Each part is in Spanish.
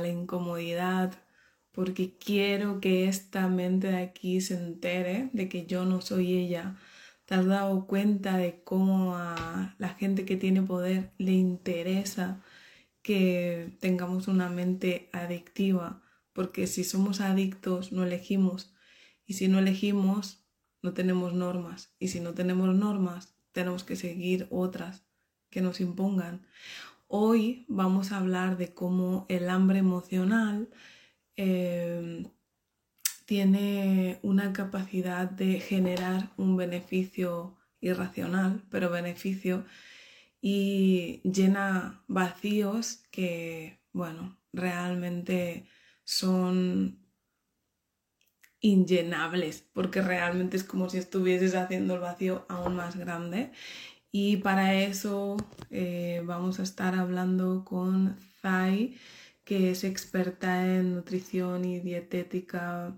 la incomodidad porque quiero que esta mente de aquí se entere de que yo no soy ella. ¿Te has dado cuenta de cómo a la gente que tiene poder le interesa que tengamos una mente adictiva? Porque si somos adictos no elegimos y si no elegimos no tenemos normas y si no tenemos normas tenemos que seguir otras que nos impongan. Hoy vamos a hablar de cómo el hambre emocional em, tiene una capacidad de generar un beneficio irracional, pero beneficio, y llena vacíos que, bueno, realmente son inllenables, porque realmente es como si estuvieses haciendo el vacío aún más grande y para eso eh, vamos a estar hablando con Zai, que es experta en nutrición y dietética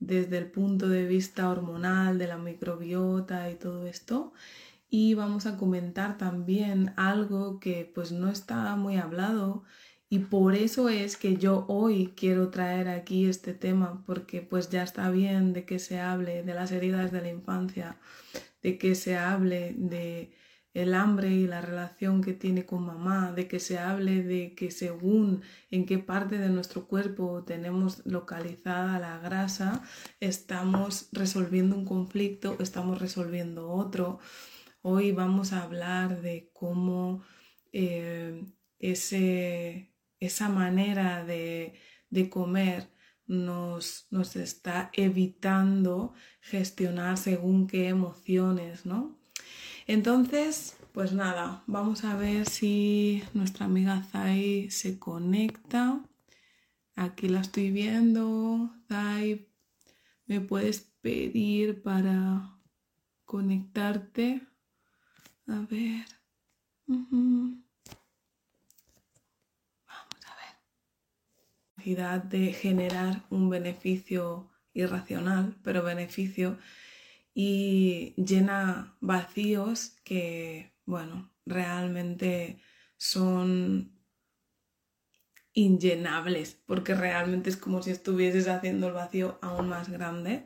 desde el punto de vista hormonal, de la microbiota y todo esto. Y vamos a comentar también algo que pues no está muy hablado y por eso es que yo hoy quiero traer aquí este tema porque pues ya está bien de que se hable de las heridas de la infancia, de que se hable de el hambre y la relación que tiene con mamá, de que se hable de que según en qué parte de nuestro cuerpo tenemos localizada la grasa, estamos resolviendo un conflicto, estamos resolviendo otro. Hoy vamos a hablar de cómo eh, ese, esa manera de, de comer nos, nos está evitando gestionar según qué emociones, ¿no? Entonces, pues nada, vamos a ver si nuestra amiga Zai se conecta. Aquí la estoy viendo. Zai, ¿me puedes pedir para conectarte? A ver. Vamos a ver. Necesidad de generar un beneficio irracional, pero beneficio y llena vacíos que, bueno, realmente son inllenables, porque realmente es como si estuvieses haciendo el vacío aún más grande.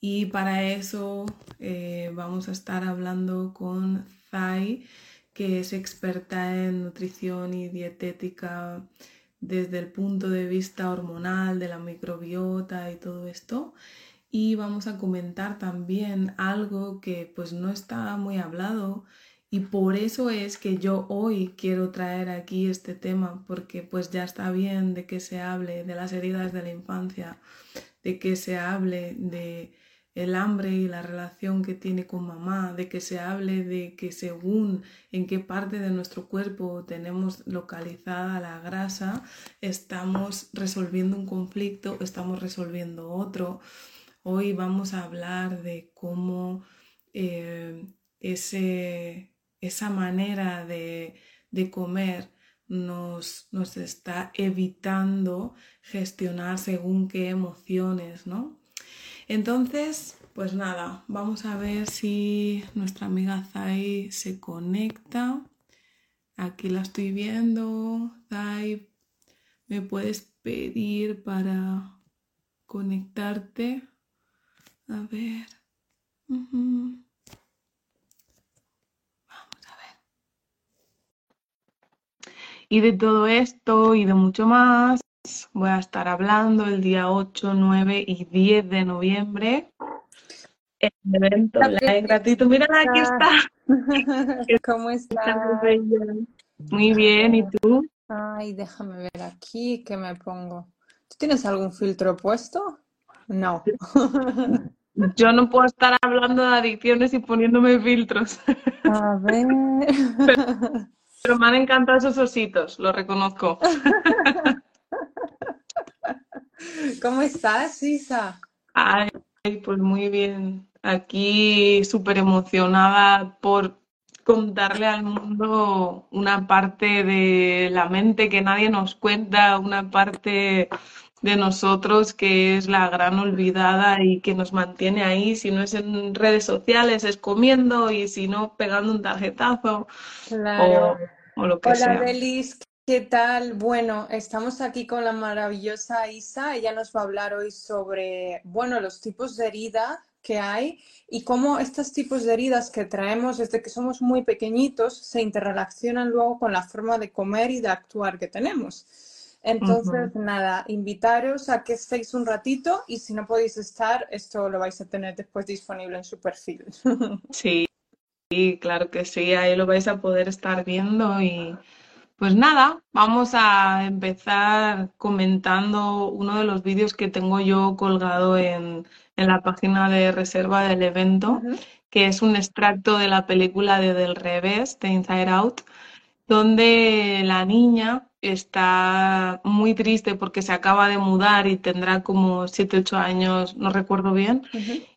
Y para eso eh, vamos a estar hablando con Zai, que es experta en nutrición y dietética desde el punto de vista hormonal, de la microbiota y todo esto y vamos a comentar también algo que pues no está muy hablado y por eso es que yo hoy quiero traer aquí este tema porque pues ya está bien de que se hable de las heridas de la infancia, de que se hable de el hambre y la relación que tiene con mamá, de que se hable de que según en qué parte de nuestro cuerpo tenemos localizada la grasa, estamos resolviendo un conflicto, estamos resolviendo otro. Hoy vamos a hablar de cómo eh, esa manera de, comer nos, nos, está evitando gestionar según qué emociones, ¿no? Entonces, pues nada, vamos a ver si nuestra amiga Zai se conecta. Aquí la estoy viendo. Zai, ¿me puedes pedir para conectarte? A ver. Vamos a ver. Y de todo esto y de mucho más voy a estar hablando el día 8, 9 y 10 de noviembre el evento Live gratuito. Mira, aquí está. ¿Cómo estás? Muy bien, ¿y tú? Ay, déjame ver aquí qué me pongo. ¿Tú tienes algún filtro puesto? No. Yo no puedo estar hablando de adicciones y poniéndome filtros. A ver. Pero, me han encantado esos ositos, lo reconozco. ¿Cómo estás, Isa? Ay, pues muy bien. Aquí súper emocionada por contarle al mundo una parte de la mente que nadie nos cuenta, una parte de nosotros que es la gran olvidada y que nos mantiene ahí, si no es en redes sociales, es comiendo y si no, pegando un tarjetazo Claro. o, o lo que Hola, sea. Belis, ¿qué tal? Bueno, estamos aquí con la maravillosa Isa. Ella nos va a hablar hoy sobre, bueno, los tipos de herida que hay y cómo estos tipos de heridas que traemos desde que somos muy pequeñitos se interrelacionan luego con la forma de comer y de actuar que tenemos. Entonces, nada, invitaros a que estéis un ratito y si no podéis estar, esto lo vais a tener después disponible en su perfil. Sí, claro que sí, ahí lo vais a poder estar viendo y pues nada, vamos a empezar comentando uno de los vídeos que tengo yo colgado en, en la página de reserva del evento, que es un extracto de la película de Del Revés, de Inside Out, donde la niña está muy triste porque se acaba de mudar y tendrá como 7 8 años, no recuerdo bien.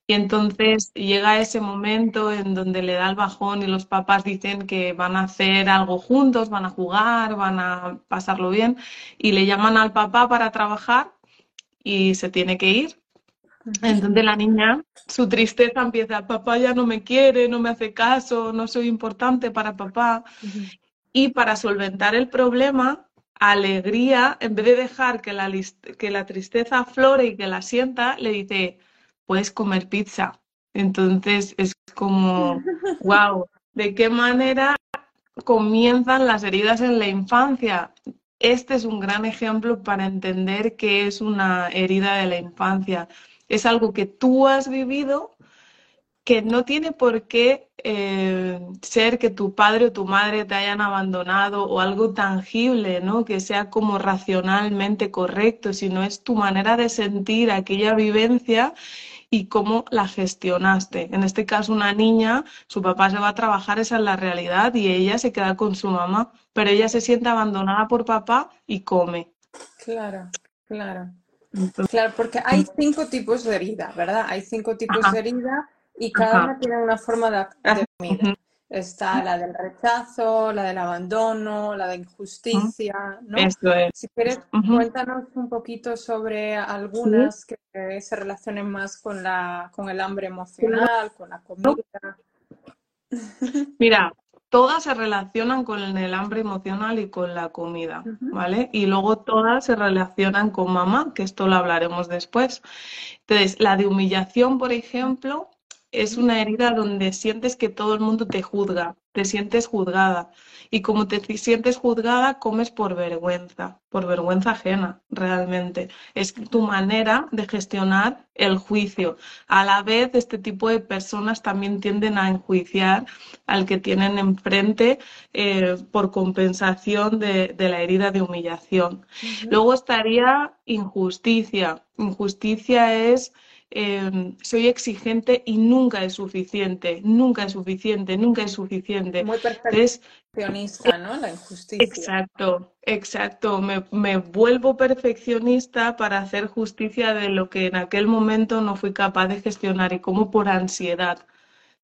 Y entonces llega ese momento en donde le da el bajón y los papás dicen que van a hacer algo juntos, van a jugar, van a pasarlo bien y le llaman al papá para trabajar y se tiene que ir. Entonces la niña, su tristeza empieza, papá ya no me quiere, no me hace caso, no soy importante para papá. Y para solventar el problema, Alegría, en vez de dejar que la, que la tristeza aflore y que la sienta, le dice, puedes comer pizza. Entonces es como, wow, ¿de qué manera comienzan las heridas en la infancia? Este es un gran ejemplo para entender qué es una herida de la infancia. Es algo que tú has vivido que no tiene por qué eh, ser que tu padre o tu madre te hayan abandonado o algo tangible, ¿no? Que sea como racionalmente correcto, sino es tu manera de sentir aquella vivencia y cómo la gestionaste. En este caso, una niña, su papá se va a trabajar, esa es la realidad, y ella se queda con su mamá, pero ella se siente abandonada por papá y come. Claro, claro. Entonces, Claro, porque hay cinco tipos de herida, ¿verdad? Hay cinco tipos ajá, de herida y cada ajá, una tiene una forma de, comida. ujú, Está la del rechazo, la del abandono, la de injusticia, ¿no? Es. Si quieres, cuéntanos un poquito sobre Sí. algunas que se relacionen más con la, con el hambre emocional, con la comida. Mira, todas se relacionan con el hambre emocional y con la comida, ¿vale? Y luego todas se relacionan con mamá, que esto lo hablaremos después. Entonces, la de humillación, por ejemplo, es una herida donde sientes que todo el mundo te juzga, te sientes juzgada. Y como te sientes juzgada, comes por vergüenza, por vergüenza ajena, realmente. Es tu manera de gestionar el juicio. A la vez, este tipo de personas también tienden a enjuiciar al que tienen enfrente eh, por compensación de, de la herida de humillación. Ujú. Luego estaría injusticia. Injusticia es eh, soy exigente y nunca es suficiente, nunca es suficiente, nunca es suficiente. Muy Entonces, perfeccionista, ¿no? La injusticia. exacto, exacto, me, me vuelvo perfeccionista para hacer justicia de lo que en aquel momento no fui capaz de gestionar y como por ansiedad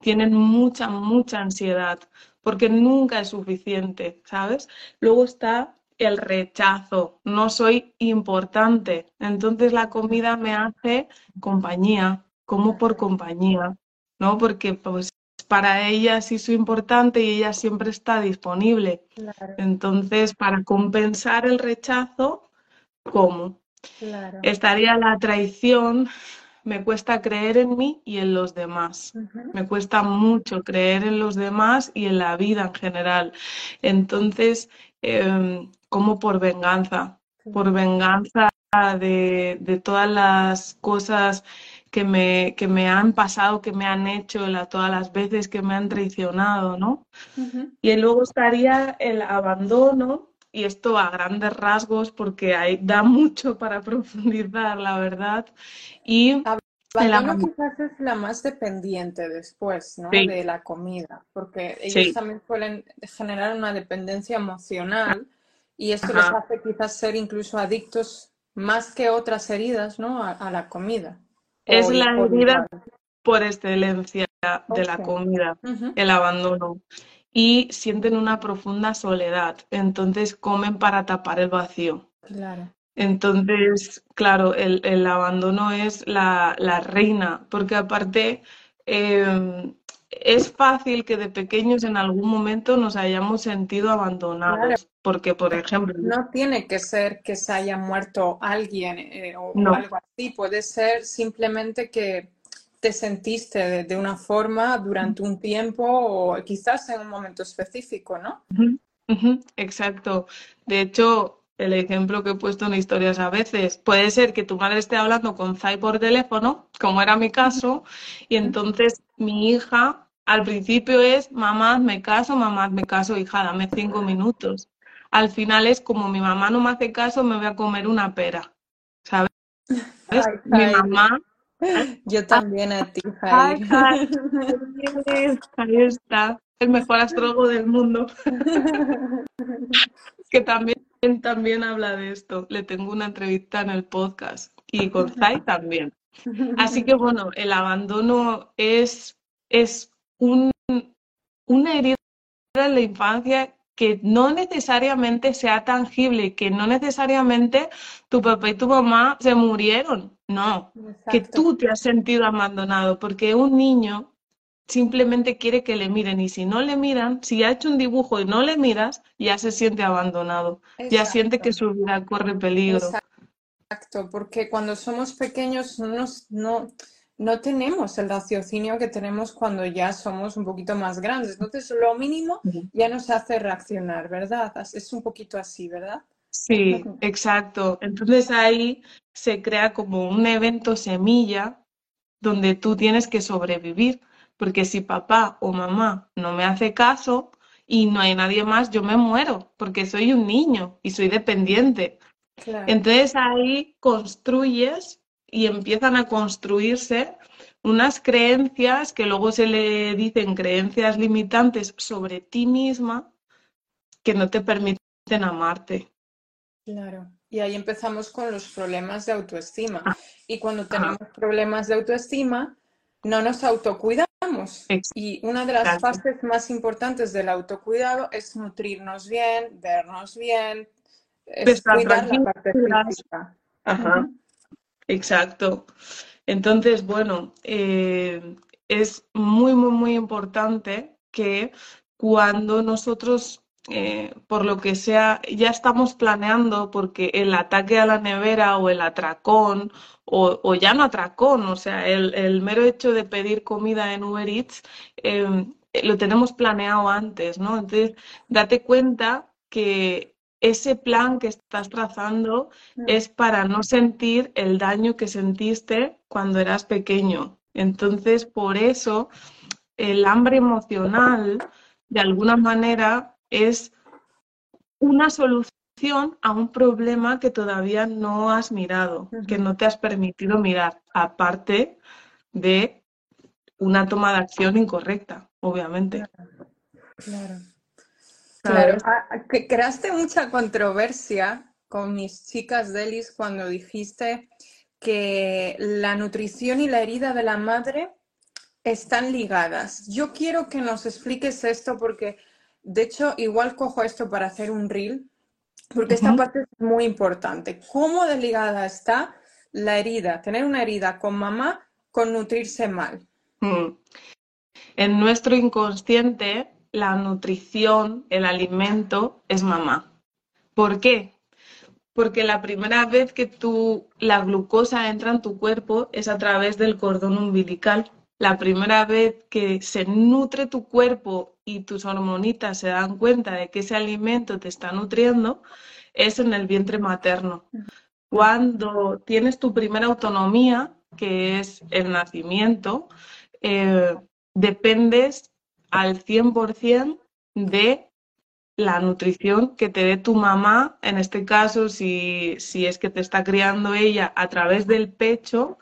tienen mucha, mucha ansiedad, porque nunca es suficiente, ¿sabes? Luego está el rechazo, no soy importante, entonces la comida me hace compañía, como por compañía, ¿no? Porque pues para ella sí soy importante y ella siempre está disponible. Claro, Entonces, para compensar el rechazo, claro. Estaría la traición, me cuesta creer en mí y en los demás. Me cuesta mucho creer en los demás y en la vida en general. Entonces, em, como por venganza, por venganza de, de todas las cosas que me, que me han pasado, que me han hecho, la- todas las veces que me han traicionado, ¿no? Y luego estaría el abandono, y esto a grandes rasgos, porque hay, da mucho para profundizar, la verdad. Y Abandono abandono, quizás es la más dependiente después, ¿no? sí, De la comida, porque ellos sí, también suelen generar una dependencia emocional y esto les hace quizás ser incluso adictos más que otras heridas, ¿no? A, la comida. Es la herida por excelencia de la comida, el abandono. Y sienten una profunda soledad, entonces comen para tapar el vacío. Claro. Entonces, claro, el, abandono es la, reina, porque aparte em, es fácil que de pequeños en algún momento nos hayamos sentido abandonados, porque, por ejemplo... No tiene que ser que se haya muerto alguien eh, o, algo así, puede ser simplemente que te sentiste de, una forma durante un tiempo o quizás en un momento específico, ¿no? exacto. De hecho, el ejemplo que he puesto en historias a veces. Puede ser que tu madre esté hablando con Zai por teléfono, como era mi caso, y entonces mi hija al principio es, mamá, me caso, mamá, me caso, hija, dame cinco minutos. Al final es como mi mamá no me hace caso, me voy a comer una pera. ¿Sabes? mi mamá. Yo también a ti. Ahí está, el mejor astrólogo del mundo. que también también habla de esto. Le tengo una entrevista en el podcast y con Zai también. Así que bueno, el abandono es, es un, una herida en la infancia que no necesariamente sea tangible, que no necesariamente tu papá y tu mamá se murieron, no, que tú te has sentido abandonado, porque un niño simplemente quiere que le miren y si no le miran, si ha hecho un dibujo y no le miras, ya se siente abandonado, ya siente que su vida corre peligro. Exacto, porque cuando somos pequeños no, no, no tenemos el raciocinio que tenemos cuando ya somos un poquito más grandes. Entonces, lo mínimo ya nos hace reaccionar, ¿verdad? Es un poquito así, ¿verdad? Sí, exacto. Entonces ahí se crea como un evento semilla donde tú tienes que sobrevivir porque si papá o mamá no me hace caso y no hay nadie más, yo me muero, porque soy un niño y soy dependiente. Entonces ahí construyes y empiezan a construirse unas creencias que luego se le dicen creencias limitantes sobre ti misma que no te permiten amarte. Claro. Y ahí empezamos con los problemas de autoestima. Ah. Y cuando tenemos problemas de autoestima, no nos autocuidamos y una de las fases más importantes del autocuidado es nutrirnos bien, vernos bien, es cuidar la parte física. Ajá. Exacto. Entonces, bueno, eh, es muy, muy, muy importante que cuando nosotros eh, por lo que sea, ya estamos planeando porque el ataque a la nevera o el atracón o, ya no atracón, o sea, el, mero hecho de pedir comida en Uber Eats em, lo tenemos planeado antes, ¿no? Entonces, date cuenta que ese plan que estás trazando mm. es para no sentir el daño que sentiste cuando eras pequeño. Entonces, por eso, el hambre emocional, de alguna manera, es una solución a un problema que todavía no has mirado, que no te has permitido mirar, aparte de una toma de acción incorrecta, obviamente. Claro. Claro. Ah, creaste mucha controversia con mis chicas Delis cuando dijiste que la nutrición y la herida de la madre están ligadas. Yo quiero que nos expliques esto porque de hecho, igual cojo esto para hacer un reel, porque esta parte es muy importante. ¿Cómo desligada está la herida? Tener una herida con mamá con nutrirse mal. Mm. En nuestro inconsciente, la nutrición, el alimento es mamá. ¿Por qué? Porque la primera vez que tú, la glucosa entra en tu cuerpo es a través del cordón umbilical la primera vez que se nutre tu cuerpo y tus hormonitas se dan cuenta de que ese alimento te está nutriendo es en el vientre materno. Cuando tienes tu primera autonomía, que es el nacimiento, eh, dependes al 100% de la nutrición que te dé tu mamá, en este caso, si, si es que te está criando ella a través del pecho,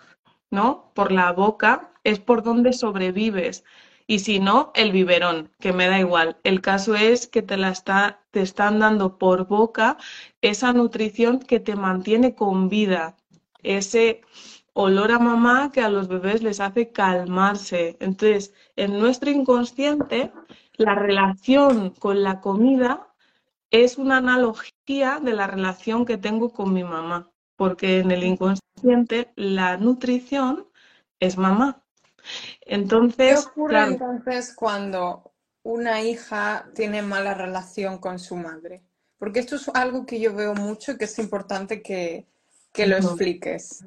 ¿no? Por la boca, es por donde sobrevives. y si no, el biberón, que me da igual. El caso es que te la está, te están dando por boca esa nutrición que te mantiene con vida, ese olor a mamá que a los bebés les hace calmarse. Entonces, en nuestro inconsciente, la relación con la comida es una analogía de la relación que tengo con mi mamá, porque en el inconsciente la nutrición es mamá. Entonces, ¿qué ocurre entonces cuando una hija tiene mala relación con su madre? Porque esto es algo que yo veo mucho y que es importante que, lo expliques.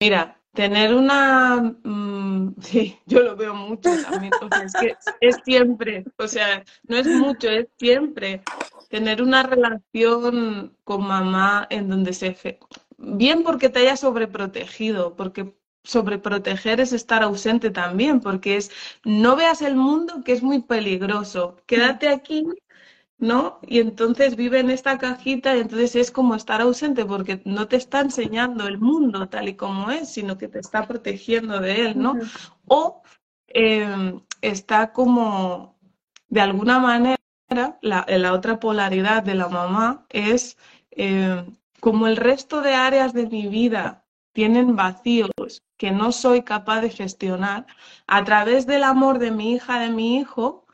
Mira, tener una... Mm, sí, yo lo veo mucho también. es que es siempre, o sea, no es mucho, es siempre tener una relación con mamá en donde se... Bien porque te haya sobreprotegido, porque sobreproteger es estar ausente también, porque es no veas el mundo que es muy peligroso, quédate aquí ¿no? Y entonces vive en esta cajita y entonces es como estar ausente porque no te está enseñando el mundo tal y como es, sino que te está protegiendo de él, ¿no? O em, está como, de alguna manera, la, la, otra polaridad de la mamá es em, como el resto de áreas de mi vida tienen vacíos que no soy capaz de gestionar, a través del amor de mi hija, de mi hijo,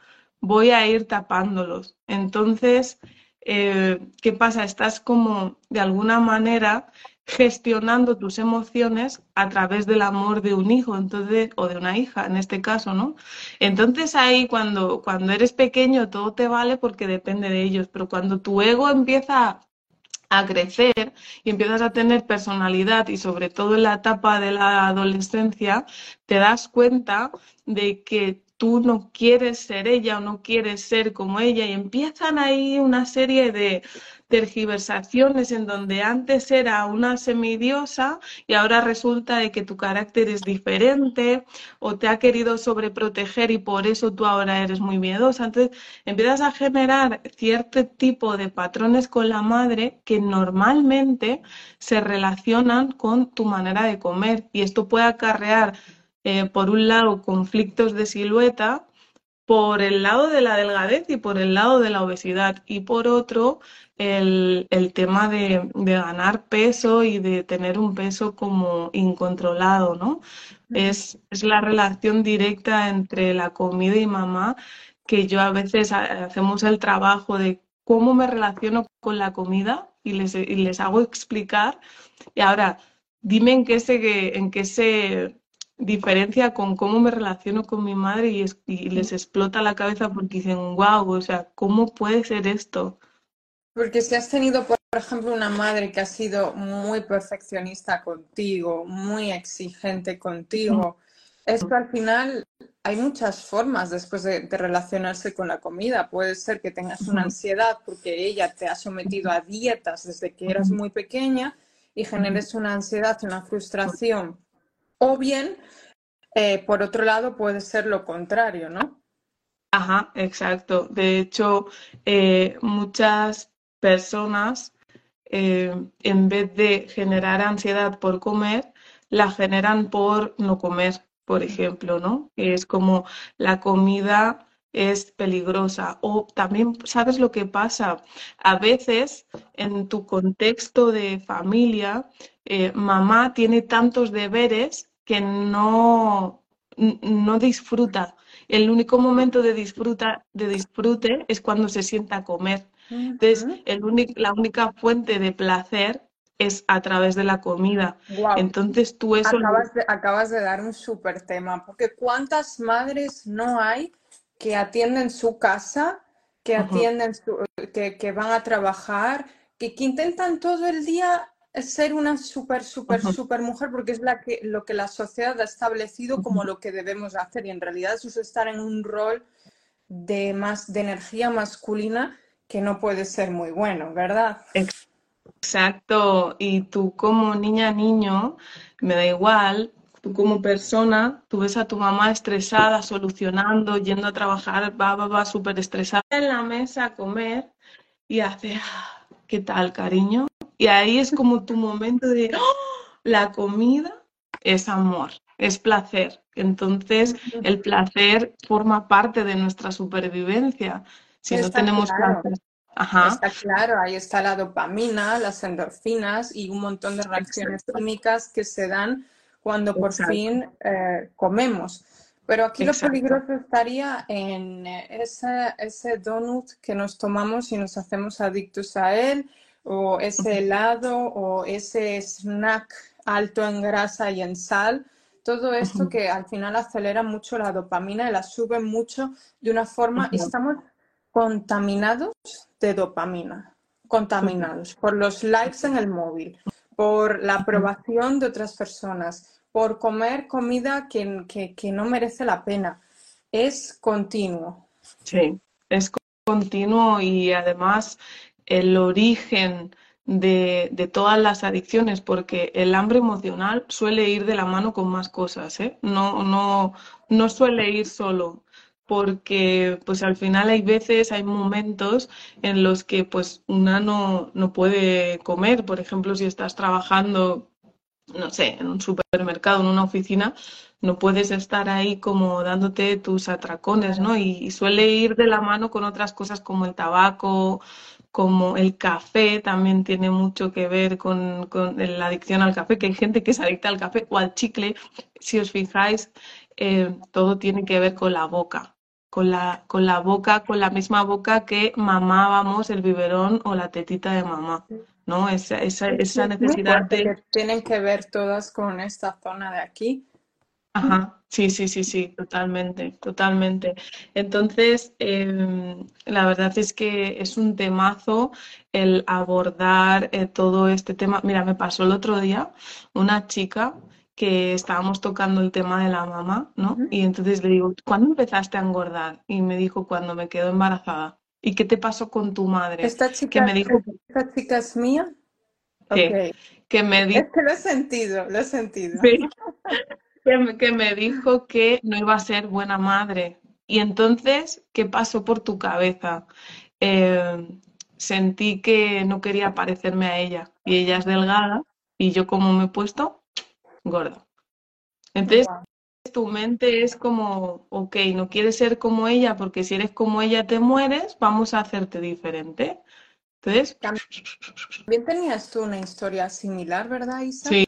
voy a ir tapándolos. Entonces, eh, ¿qué pasa? Estás como de alguna manera gestionando tus emociones a través del amor de un hijo entonces, o de una hija en este caso, ¿no? Entonces ahí cuando, cuando eres pequeño todo te vale porque depende de ellos, pero cuando tu ego empieza a crecer y empiezas a tener personalidad y sobre todo en la etapa de la adolescencia, te das cuenta de que tú no quieres ser ella o no quieres ser como ella y empiezan ahí una serie de tergiversaciones en donde antes era una semidiosa y ahora resulta de que tu carácter es diferente o te ha querido sobreproteger y por eso tú ahora eres muy miedosa. Entonces empiezas a generar cierto tipo de patrones con la madre que normalmente se relacionan con tu manera de comer y esto puede acarrear eh, por un lado, conflictos de silueta, por el lado de la delgadez y por el lado de la obesidad, y por otro, el, tema de, ganar peso y de tener un peso como incontrolado, ¿no? Es, es la relación directa entre la comida y mamá que yo a veces hacemos el trabajo de cómo me relaciono con la comida y les, y les hago explicar. Y ahora, dime en qué se, en qué se diferencia con cómo me relaciono con mi madre y, les explota la cabeza porque dicen, wow, o sea, ¿cómo puede ser esto? Porque si has tenido, por ejemplo, una madre que ha sido muy perfeccionista contigo, muy exigente contigo, esto al final hay muchas formas después de, relacionarse con la comida. Puede ser que tengas una ansiedad porque ella te ha sometido a dietas desde que eras muy pequeña y generes una ansiedad, una frustración o bien, eh, por otro lado, puede ser lo contrario, ¿no? Ajá, exacto. De hecho, eh, muchas personas, eh, en vez de generar ansiedad por comer, la generan por no comer, por ejemplo, ¿no? Es como la comida es peligrosa. O también, ¿sabes lo que pasa? A veces en tu contexto de familia, mamá tiene tantos deberes que no, no disfruta. El único momento de, disfruta, de disfrute es cuando se sienta a comer. Entonces, el la única fuente de placer es a través de la comida. Entonces tú eso... Acabas de, acabas de dar un súper tema, porque ¿cuántas madres no hay que atienden su casa, que atienden, que, que, van a trabajar, que, que intentan todo el día ser una súper, súper, súper mujer porque es la que, lo que la sociedad ha establecido como lo que debemos hacer. Y en realidad eso es estar en un rol de más de energía masculina que no puede ser muy bueno, ¿verdad? Exacto, y tú como niña, niño, me da igual, tú como persona, tú ves a tu mamá estresada, solucionando, yendo a trabajar, va, va, va, súper estresada en la mesa a comer y hace, ¿qué tal, cariño? Y ahí es como tu momento de, ¡oh! la comida es amor. es placer. Entonces, el placer forma parte de nuestra supervivencia. Si no tenemos placer. Está claro, ahí está la dopamina, las endorfinas y un montón de reacciones químicas que se dan cuando por fin eh, comemos. Pero aquí lo peligroso estaría en ese, ese donut que nos tomamos y nos hacemos adictos a él, o ese helado, o ese snack alto en grasa y en sal. Todo esto que al final acelera mucho la dopamina y la sube mucho de una forma, y estamos contaminados de dopamina, contaminados por los likes en el móvil, por la aprobación de otras personas, por comer comida que, no merece la pena. Es continuo. Sí, es continuo y además el origen de, de, todas las adicciones, porque el hambre emocional suele ir de la mano con más cosas, ¿eh? No, no, no suele ir solo porque pues al final hay veces, hay momentos en los que pues una no, no puede comer. Por ejemplo, si estás trabajando, no sé, en un supermercado, en una oficina, no puedes estar ahí como dándote tus atracones, ¿no? Y, suele ir de la mano con otras cosas como el tabaco, como el café, también tiene mucho que ver con, la adicción al café, que hay gente que es adicta al café o al chicle. Si os fijáis, eh, todo tiene que ver con la boca, con la, con la boca, con la misma boca que mamábamos el biberón o la tetita de mamá, ¿no? Esa, esa, esa necesidad de... tienen que ver todas con esta zona de aquí. Ajá, sí, sí, sí, sí, totalmente, totalmente. Entonces, em, la verdad es que es un temazo el abordar eh, todo este tema. Mira, me pasó el otro día una chica que estábamos tocando el tema de la mamá, ¿no? Y entonces le digo, ¿cuándo empezaste a engordar? Y me dijo, cuando me quedo embarazada. ¿Y qué te pasó con tu madre? Esta chica, me dijo, ¿esta chica es mía? Que me dijo... Es que lo he sentido, lo he sentido. que, me dijo que no iba a ser buena madre. Y entonces, ¿qué pasó por tu cabeza? Eh, sentí que no quería parecerme a ella. Y ella es delgada. Y yo como me he puesto, gordo. Entonces, tu mente es como, ok, no quieres ser como ella porque si eres como ella te mueres, vamos a hacerte diferente. Entonces... También tenías tú una historia similar, ¿verdad, Isa? Sí.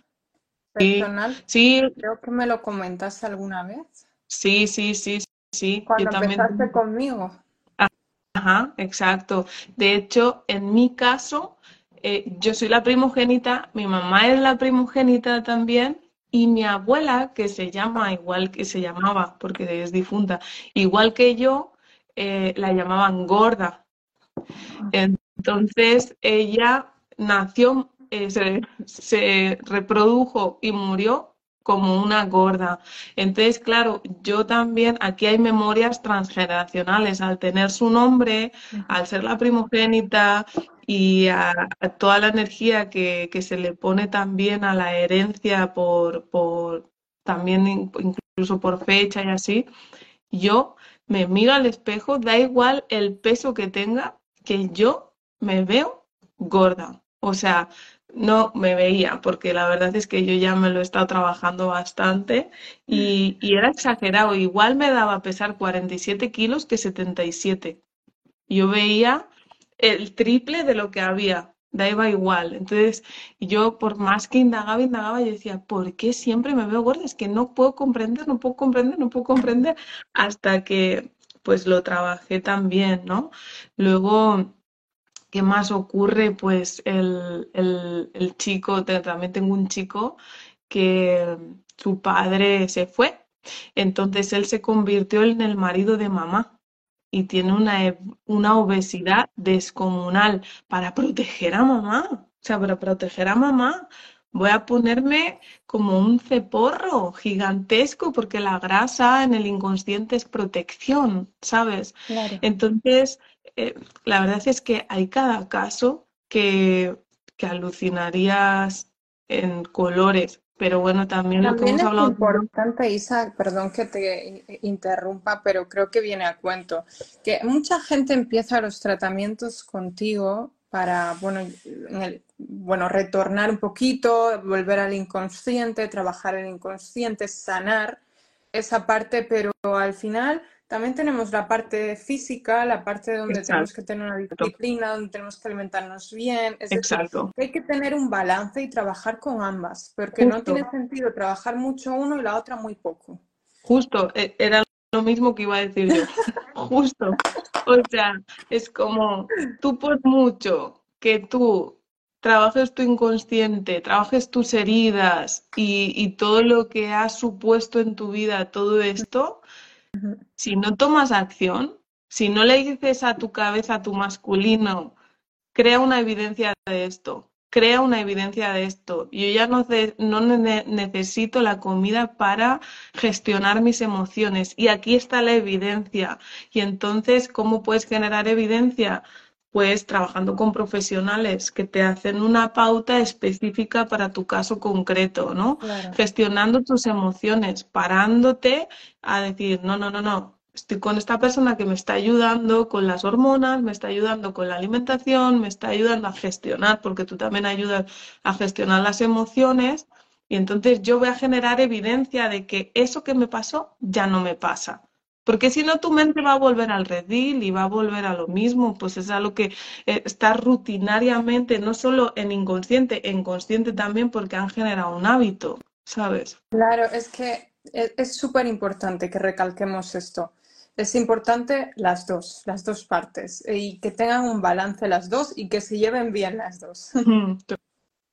Personal. Sí. Creo que me lo comentaste alguna vez. Sí, sí, sí, sí. Cuando empezaste conmigo. Ajá, exacto. De hecho, en mi caso, eh, yo soy la primogénita, mi mamá es la primogénita también, y mi abuela, que se llama igual que se llamaba, porque es difunta, igual que yo, eh, la llamaban gorda. Entonces ella nació, eh, se, reprodujo y murió como una gorda. Entonces, claro, yo también, aquí hay memorias transgeneracionales, al tener su nombre, al ser la primogénita y a, toda la energía que, se le pone también a la herencia por, por también incluso por fecha y así, yo me miro al espejo, da igual el peso que tenga, que yo me veo gorda. O sea, no me veía, porque la verdad es que yo ya me lo he estado trabajando bastante y, y era exagerado. Igual me daba pesar 47 kilos que 77. Yo veía el triple de lo que había, daba igual. Entonces, yo por más que indagaba, indagaba, yo decía, ¿por qué siempre me veo gorda? Es que no puedo comprender, no puedo comprender, no puedo comprender, hasta que pues lo trabajé también, ¿no? Luego, ¿qué más ocurre? Pues el, el, el chico, también tengo un chico que su padre se fue, entonces él se convirtió en el marido de mamá y tiene una, una obesidad descomunal para proteger a mamá. O sea, para proteger a mamá voy a ponerme como un ceporro gigantesco porque la grasa en el inconsciente es protección, ¿sabes? Entonces, eh, la verdad es que hay cada caso que, que alucinarías en colores. Pero bueno, también, lo que hemos es hablado. importante, Isa, perdón que te interrumpa, pero creo que viene a cuento, que mucha gente empieza los tratamientos contigo para bueno, bueno, retornar un poquito, volver al inconsciente, trabajar el inconsciente, sanar esa parte, pero al final también tenemos la parte física, la parte donde tenemos que tener una disciplina, donde tenemos que alimentarnos bien. Es Exacto. hay que tener un balance y trabajar con ambas, porque no tiene sentido trabajar mucho uno y la otra muy poco. Justo, e, era lo mismo que iba a decir yo. Justo. O sea, es como tú por mucho que tú trabajes tu inconsciente, trabajes tus heridas y, y todo lo que ha supuesto en tu vida todo esto, si no tomas acción, si no le dices a tu cabeza, a tu masculino, crea una evidencia de esto, crea una evidencia de esto. Yo ya no, no necesito la comida para gestionar mis emociones. Y aquí está la evidencia. Y entonces, ¿cómo puedes generar evidencia? Pues trabajando con profesionales que te hacen una pauta específica para tu caso concreto, ¿no? Gestionando tus emociones, parándote a decir, no, no, no, no, estoy con esta persona que me está ayudando con las hormonas, me está ayudando con la alimentación, me está ayudando a gestionar, porque tú también ayudas a gestionar las emociones, y entonces yo voy a generar evidencia de que eso que me pasó ya no me pasa. Porque si no, tu mente va a volver al redil y va a volver a lo mismo, pues es algo que eh, está rutinariamente, no solo en inconsciente, en consciente también porque han generado un hábito, ¿sabes? Claro, es que es súper importante que recalquemos esto. Es importante las dos, las dos partes, y que tengan un balance las dos y que se lleven bien las dos.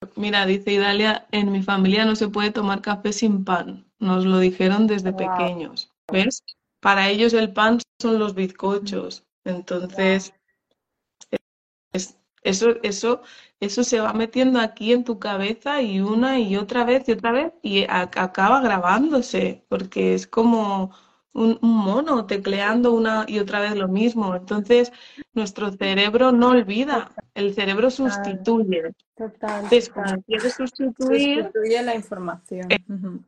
Mira, dice Idalia, en mi familia no se puede tomar café sin pan. Nos lo dijeron desde pequeños. ¿Ves? Para ellos el pan son los bizcochos. Entonces, eso, eso, eso se va metiendo aquí en tu cabeza y una y otra vez y otra vez y acaba grabándose, porque es como un, mono tecleando una y otra vez lo mismo. Entonces, nuestro cerebro no olvida, el cerebro sustituye. Total. Entonces, sustituir, sustituye la información. Eh,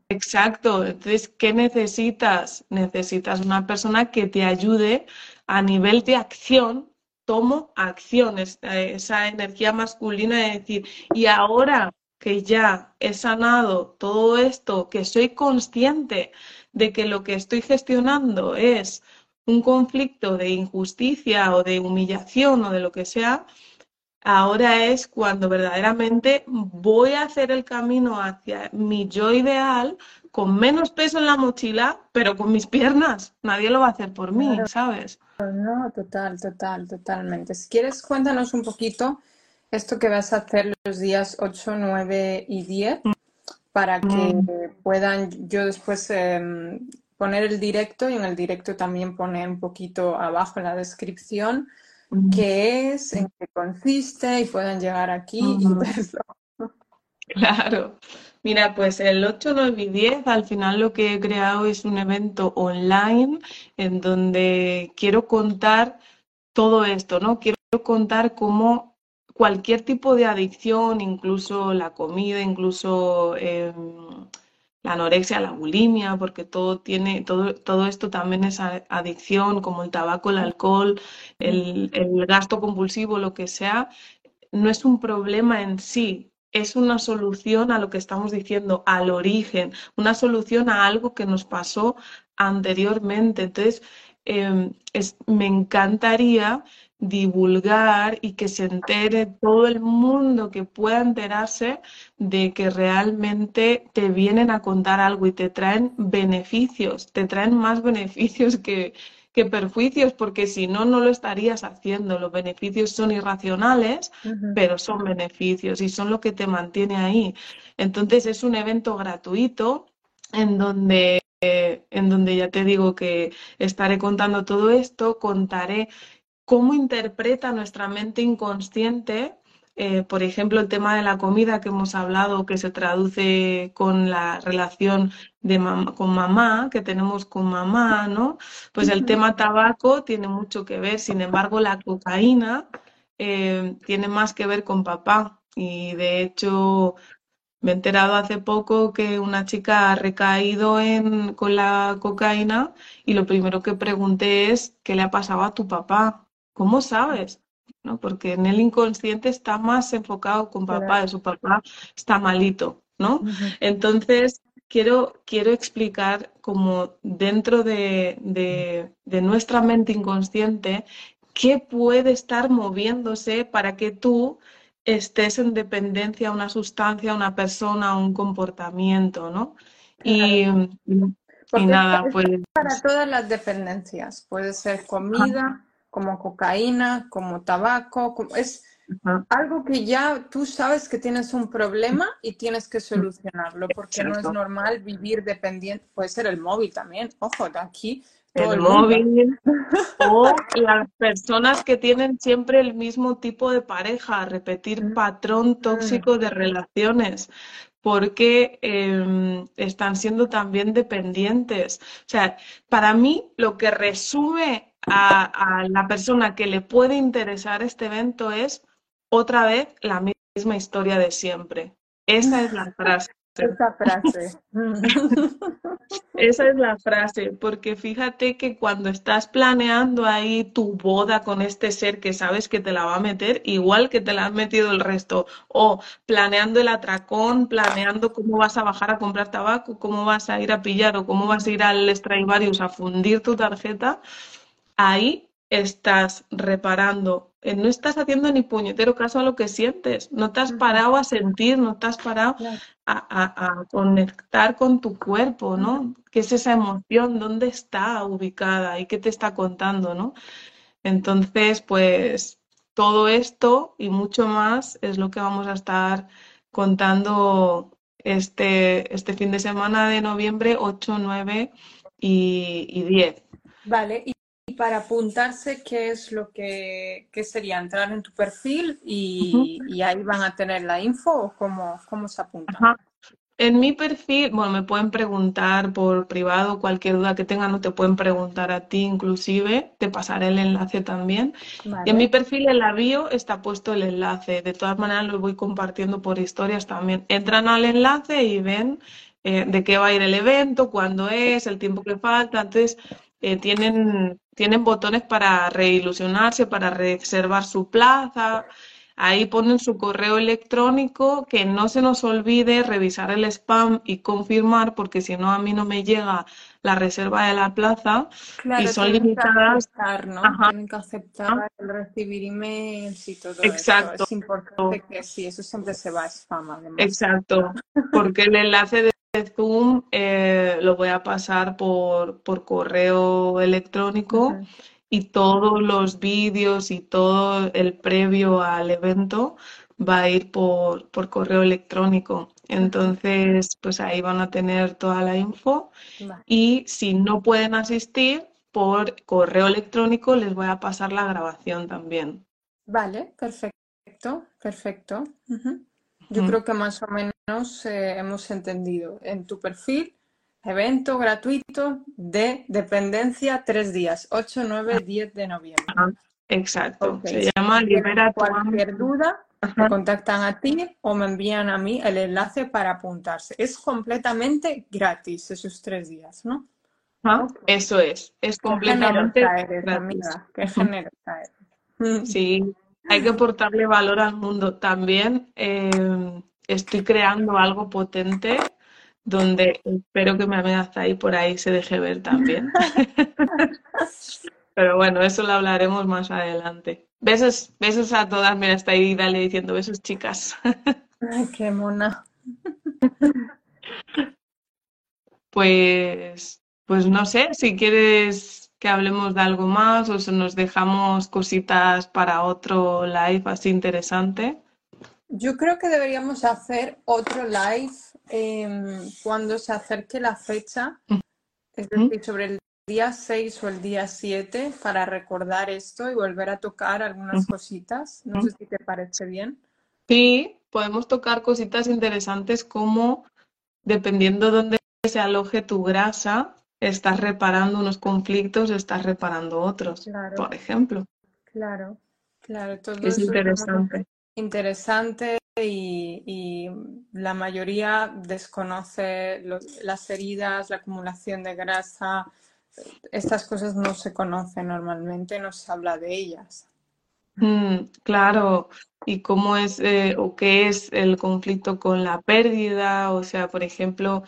exacto. Entonces, ¿qué necesitas? Necesitas una persona que te ayude a nivel de acción. Tomo acciones, eh, esa energía masculina de decir, y ahora que ya he sanado todo esto, que soy consciente de que lo que estoy gestionando es un conflicto de injusticia o de humillación o de lo que sea, ahora es cuando verdaderamente voy a hacer el camino hacia mi yo ideal con menos peso en la mochila, pero con mis piernas. Nadie lo va a hacer por mí, ¿sabes? No, total, total, totalmente. Si quieres, cuéntanos un poquito esto que vas a hacer los días 8, 9 y 10 para que mm. puedan yo después em, poner el directo y en el directo también poner un poquito abajo en la descripción mm. Qué es, en qué consiste y puedan llegar aquí y verlo. Claro. Mira, pues el 8, 9 y 10 al final lo que he creado es un evento online en donde quiero contar todo esto, ¿no? Quiero contar cómo cualquier tipo de adicción, incluso la comida, incluso em, la anorexia, la bulimia, porque todo tiene, todo, todo esto también es adicción, como el tabaco, el alcohol, el, el gasto compulsivo, lo que sea, no es un problema en sí, es una solución a lo que estamos diciendo, al origen, una solución a algo que nos pasó anteriormente. Entonces, em, es, me encantaría divulgar y que se entere todo el mundo que pueda enterarse de que realmente te vienen a contar algo y te traen beneficios, te traen más beneficios que, que perjuicios, porque si no, no lo estarías haciendo. Los beneficios son irracionales, pero son beneficios y son lo que te mantiene ahí. Entonces es un evento gratuito en donde en donde ya te digo que estaré contando todo esto, contaré cómo interpreta nuestra mente inconsciente, eh, por ejemplo, el tema de la comida que hemos hablado, que se traduce con la relación de con mamá, que tenemos con mamá, ¿no? Pues el tema tabaco tiene mucho que ver, sin embargo, la cocaína eh, tiene más que ver con papá. Y de hecho, me he enterado hace poco que una chica ha recaído en, con la cocaína y lo primero que pregunté es, ¿qué le ha pasado a tu papá? ¿Cómo sabes? ¿no? Porque en el inconsciente está más enfocado con papá, su papá está malito, ¿no? Entonces, quiero, quiero explicar como dentro de, de, nuestra mente inconsciente qué puede estar moviéndose para que tú estés en dependencia a una sustancia, a una persona, a un comportamiento, ¿no? Y, y, nada, pues... Para todas las dependencias, puede ser comida, como cocaína, como tabaco, es algo que ya tú sabes que tienes un problema y tienes que solucionarlo, porque no es normal vivir dependiente, puede ser el móvil también, ojo, de aquí. el, móvil o las personas que tienen siempre el mismo tipo de pareja, repetir patrón tóxico de relaciones, porque em, están siendo también dependientes. O sea, para mí lo que resume a, la persona que le puede interesar este evento es otra vez la misma historia de siempre. Esa es la frase. Esa frase. Esa es la frase, porque fíjate que cuando estás planeando ahí tu boda con este ser que sabes que te la va a meter, igual que te la han metido el resto, o planeando el atracón, planeando cómo vas a bajar a comprar tabaco, cómo vas a ir a pillar o cómo vas a ir al Stradivarius a fundir tu tarjeta, ahí estás reparando, eh, no estás haciendo ni puñetero caso a lo que sientes, no te has parado a sentir, no te has parado a, conectar con tu cuerpo, ¿no? ¿Qué es esa emoción? ¿Dónde está ubicada y qué te está contando, ¿no? Entonces, pues todo esto y mucho más es lo que vamos a estar contando este, este fin de semana de noviembre 8, 9 y, y 10. Vale, y para apuntarse, ¿qué es lo que sería? ¿Entrar en tu perfil y, ahí van a tener la info o cómo, cómo se apunta? En mi perfil, bueno, me pueden preguntar por privado cualquier duda que tengan, no te pueden preguntar a ti inclusive, te pasaré el enlace también. Y en mi perfil en la bio está puesto el enlace, de todas maneras lo voy compartiendo por historias también. Entran al enlace y ven eh, de qué va a ir el evento, cuándo es, el tiempo que falta, entonces eh, tienen, tienen botones para reilusionarse, para reservar su plaza. Ahí ponen su correo electrónico, que no se nos olvide revisar el spam y confirmar, porque si no a mí no me llega la reserva de la plaza y son limitadas. Que aceptar, ¿no? Tienen que aceptar el recibir emails y todo Exacto. eso. Es importante que sí, eso siempre se va a spam además. Exacto, porque el enlace de Zoom eh, lo voy a pasar por, por correo electrónico y todos los vídeos y todo el previo al evento va a ir por, por correo electrónico. Entonces, pues ahí van a tener toda la info y si no pueden asistir por correo electrónico les voy a pasar la grabación también. Vale, perfecto, perfecto. Yo creo que más o menos eh, hemos entendido. En tu perfil, evento gratuito de dependencia tres días, 8, 9, 10 de noviembre. exacto. Se llama Libera Cualquier duda, me contactan a ti o me envían a mí el enlace para apuntarse. Es completamente gratis esos tres días, ¿no? Eso es, es completamente gratis. Qué generosa eres. Sí, hay que aportarle valor al mundo. También eh, estoy creando algo potente donde espero que me amenaza ahí por ahí se deje ver también. Pero bueno, eso lo hablaremos más adelante. Besos, besos a todas. Mira, está ahí Dale diciendo besos, chicas. Ay, qué mona. Pues, pues no sé, si quieres que hablemos de algo más o si nos dejamos cositas para otro live así interesante. Yo creo que deberíamos hacer otro live em, cuando se acerque la fecha, es decir, sobre el día 6 o el día 7 para recordar esto y volver a tocar algunas cositas. No sé si te parece bien. Sí, podemos tocar cositas interesantes como dependiendo dónde se aloje tu grasa, estás reparando unos conflictos, estás reparando otros, por ejemplo. Claro, claro, todo es interesante. interesante y, la mayoría desconoce las heridas, la acumulación de grasa. Estas cosas no se conocen normalmente, no se habla de ellas. Mm, claro, y cómo es eh, o qué es el conflicto con la pérdida, o sea, por ejemplo,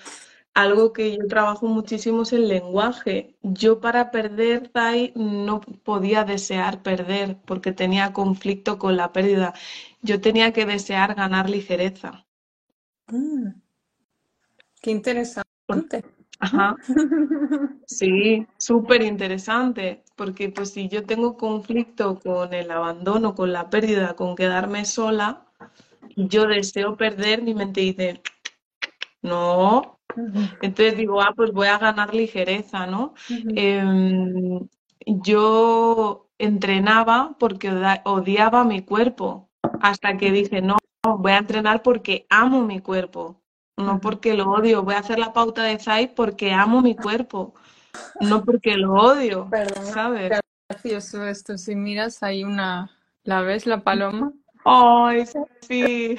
algo que yo trabajo muchísimo es el lenguaje. Yo para perder, Tai, no podía desear perder porque tenía conflicto con la pérdida. Yo tenía que desear ganar ligereza. Mm, qué interesante. Ajá. Sí, súper interesante, porque pues si yo tengo conflicto con el abandono, con la pérdida, con quedarme sola, yo deseo perder, mi mente dice, no. Entonces digo, ah, pues voy a ganar ligereza, ¿no? Em, yo entrenaba porque odiaba mi cuerpo, hasta que dije, no, voy a entrenar porque amo mi cuerpo, no porque lo odio. Voy a hacer la pauta de Zai porque amo mi cuerpo. No porque lo odio, Perdona, ¿sabes? gracioso esto. Si miras, hay una, ¿la ves la paloma? Ay, sí.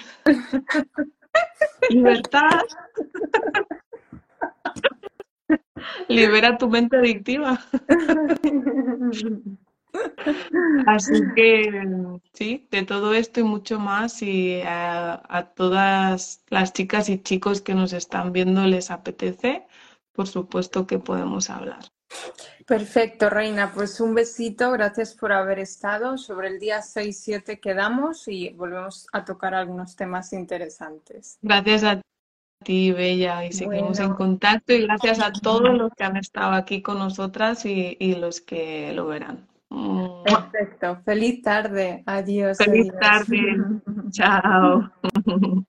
Libertad, libera tu mente adictiva. Así que sí, de todo esto y mucho más, y a, a todas las chicas y chicos que nos están viendo les apetece, por supuesto que podemos hablar. Perfecto, Reina. Pues un besito. Gracias por haber estado. Sobre el día 6-7 quedamos y volvemos a tocar algunos temas interesantes. Gracias a ti, Bella, y seguimos en contacto y gracias a todos los que han estado aquí con nosotras y, y los que lo verán. Perfecto. Feliz tarde. Adiós, Feliz adiós. tarde. Chao.